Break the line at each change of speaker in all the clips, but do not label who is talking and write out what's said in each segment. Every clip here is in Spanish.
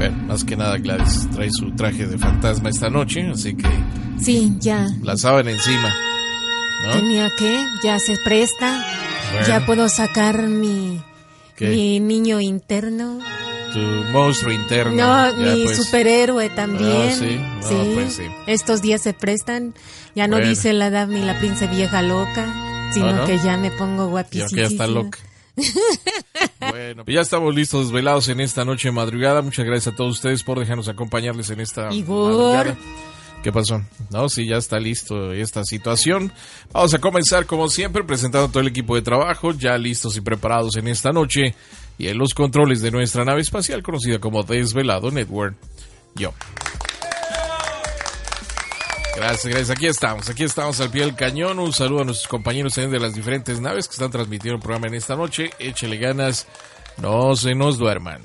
Bueno, más que nada Gladys trae su traje de fantasma esta noche, así que...
Sí, ya.
La saben encima. ¿no?
Tenía que, ya se presta. Ya puedo sacar mi, mi niño interno.
Tu monstruo interno.
No, mi pues. superhéroe también.
Ah, sí. Pues sí.
Estos días se prestan. Ya no dice la edad ni la prince vieja loca, sino que ya me pongo guapísima.
Ya ya está loca. Bueno, ya estamos listos, velados en esta noche de madrugada. Muchas gracias a todos ustedes por dejarnos acompañarles en esta
Igor.
¿Qué pasó? No, sí, ya está listo esta situación. Vamos a comenzar, como siempre, presentando todo el equipo de trabajo, ya listos y preparados en esta noche. Y en los controles de nuestra nave espacial, conocida como Desvelado Network. Yo. Gracias, gracias. Aquí estamos, aquí estamos al pie del cañón. Un saludo a nuestros compañeros de las diferentes naves que están transmitiendo el programa en esta noche. Échele ganas, no se nos duerman.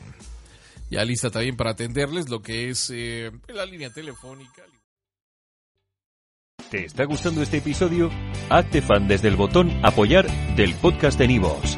Ya lista también para atenderles lo que es eh, la línea telefónica.
¿Te está gustando este episodio? Hazte fan desde el botón apoyar del podcast de Nivos.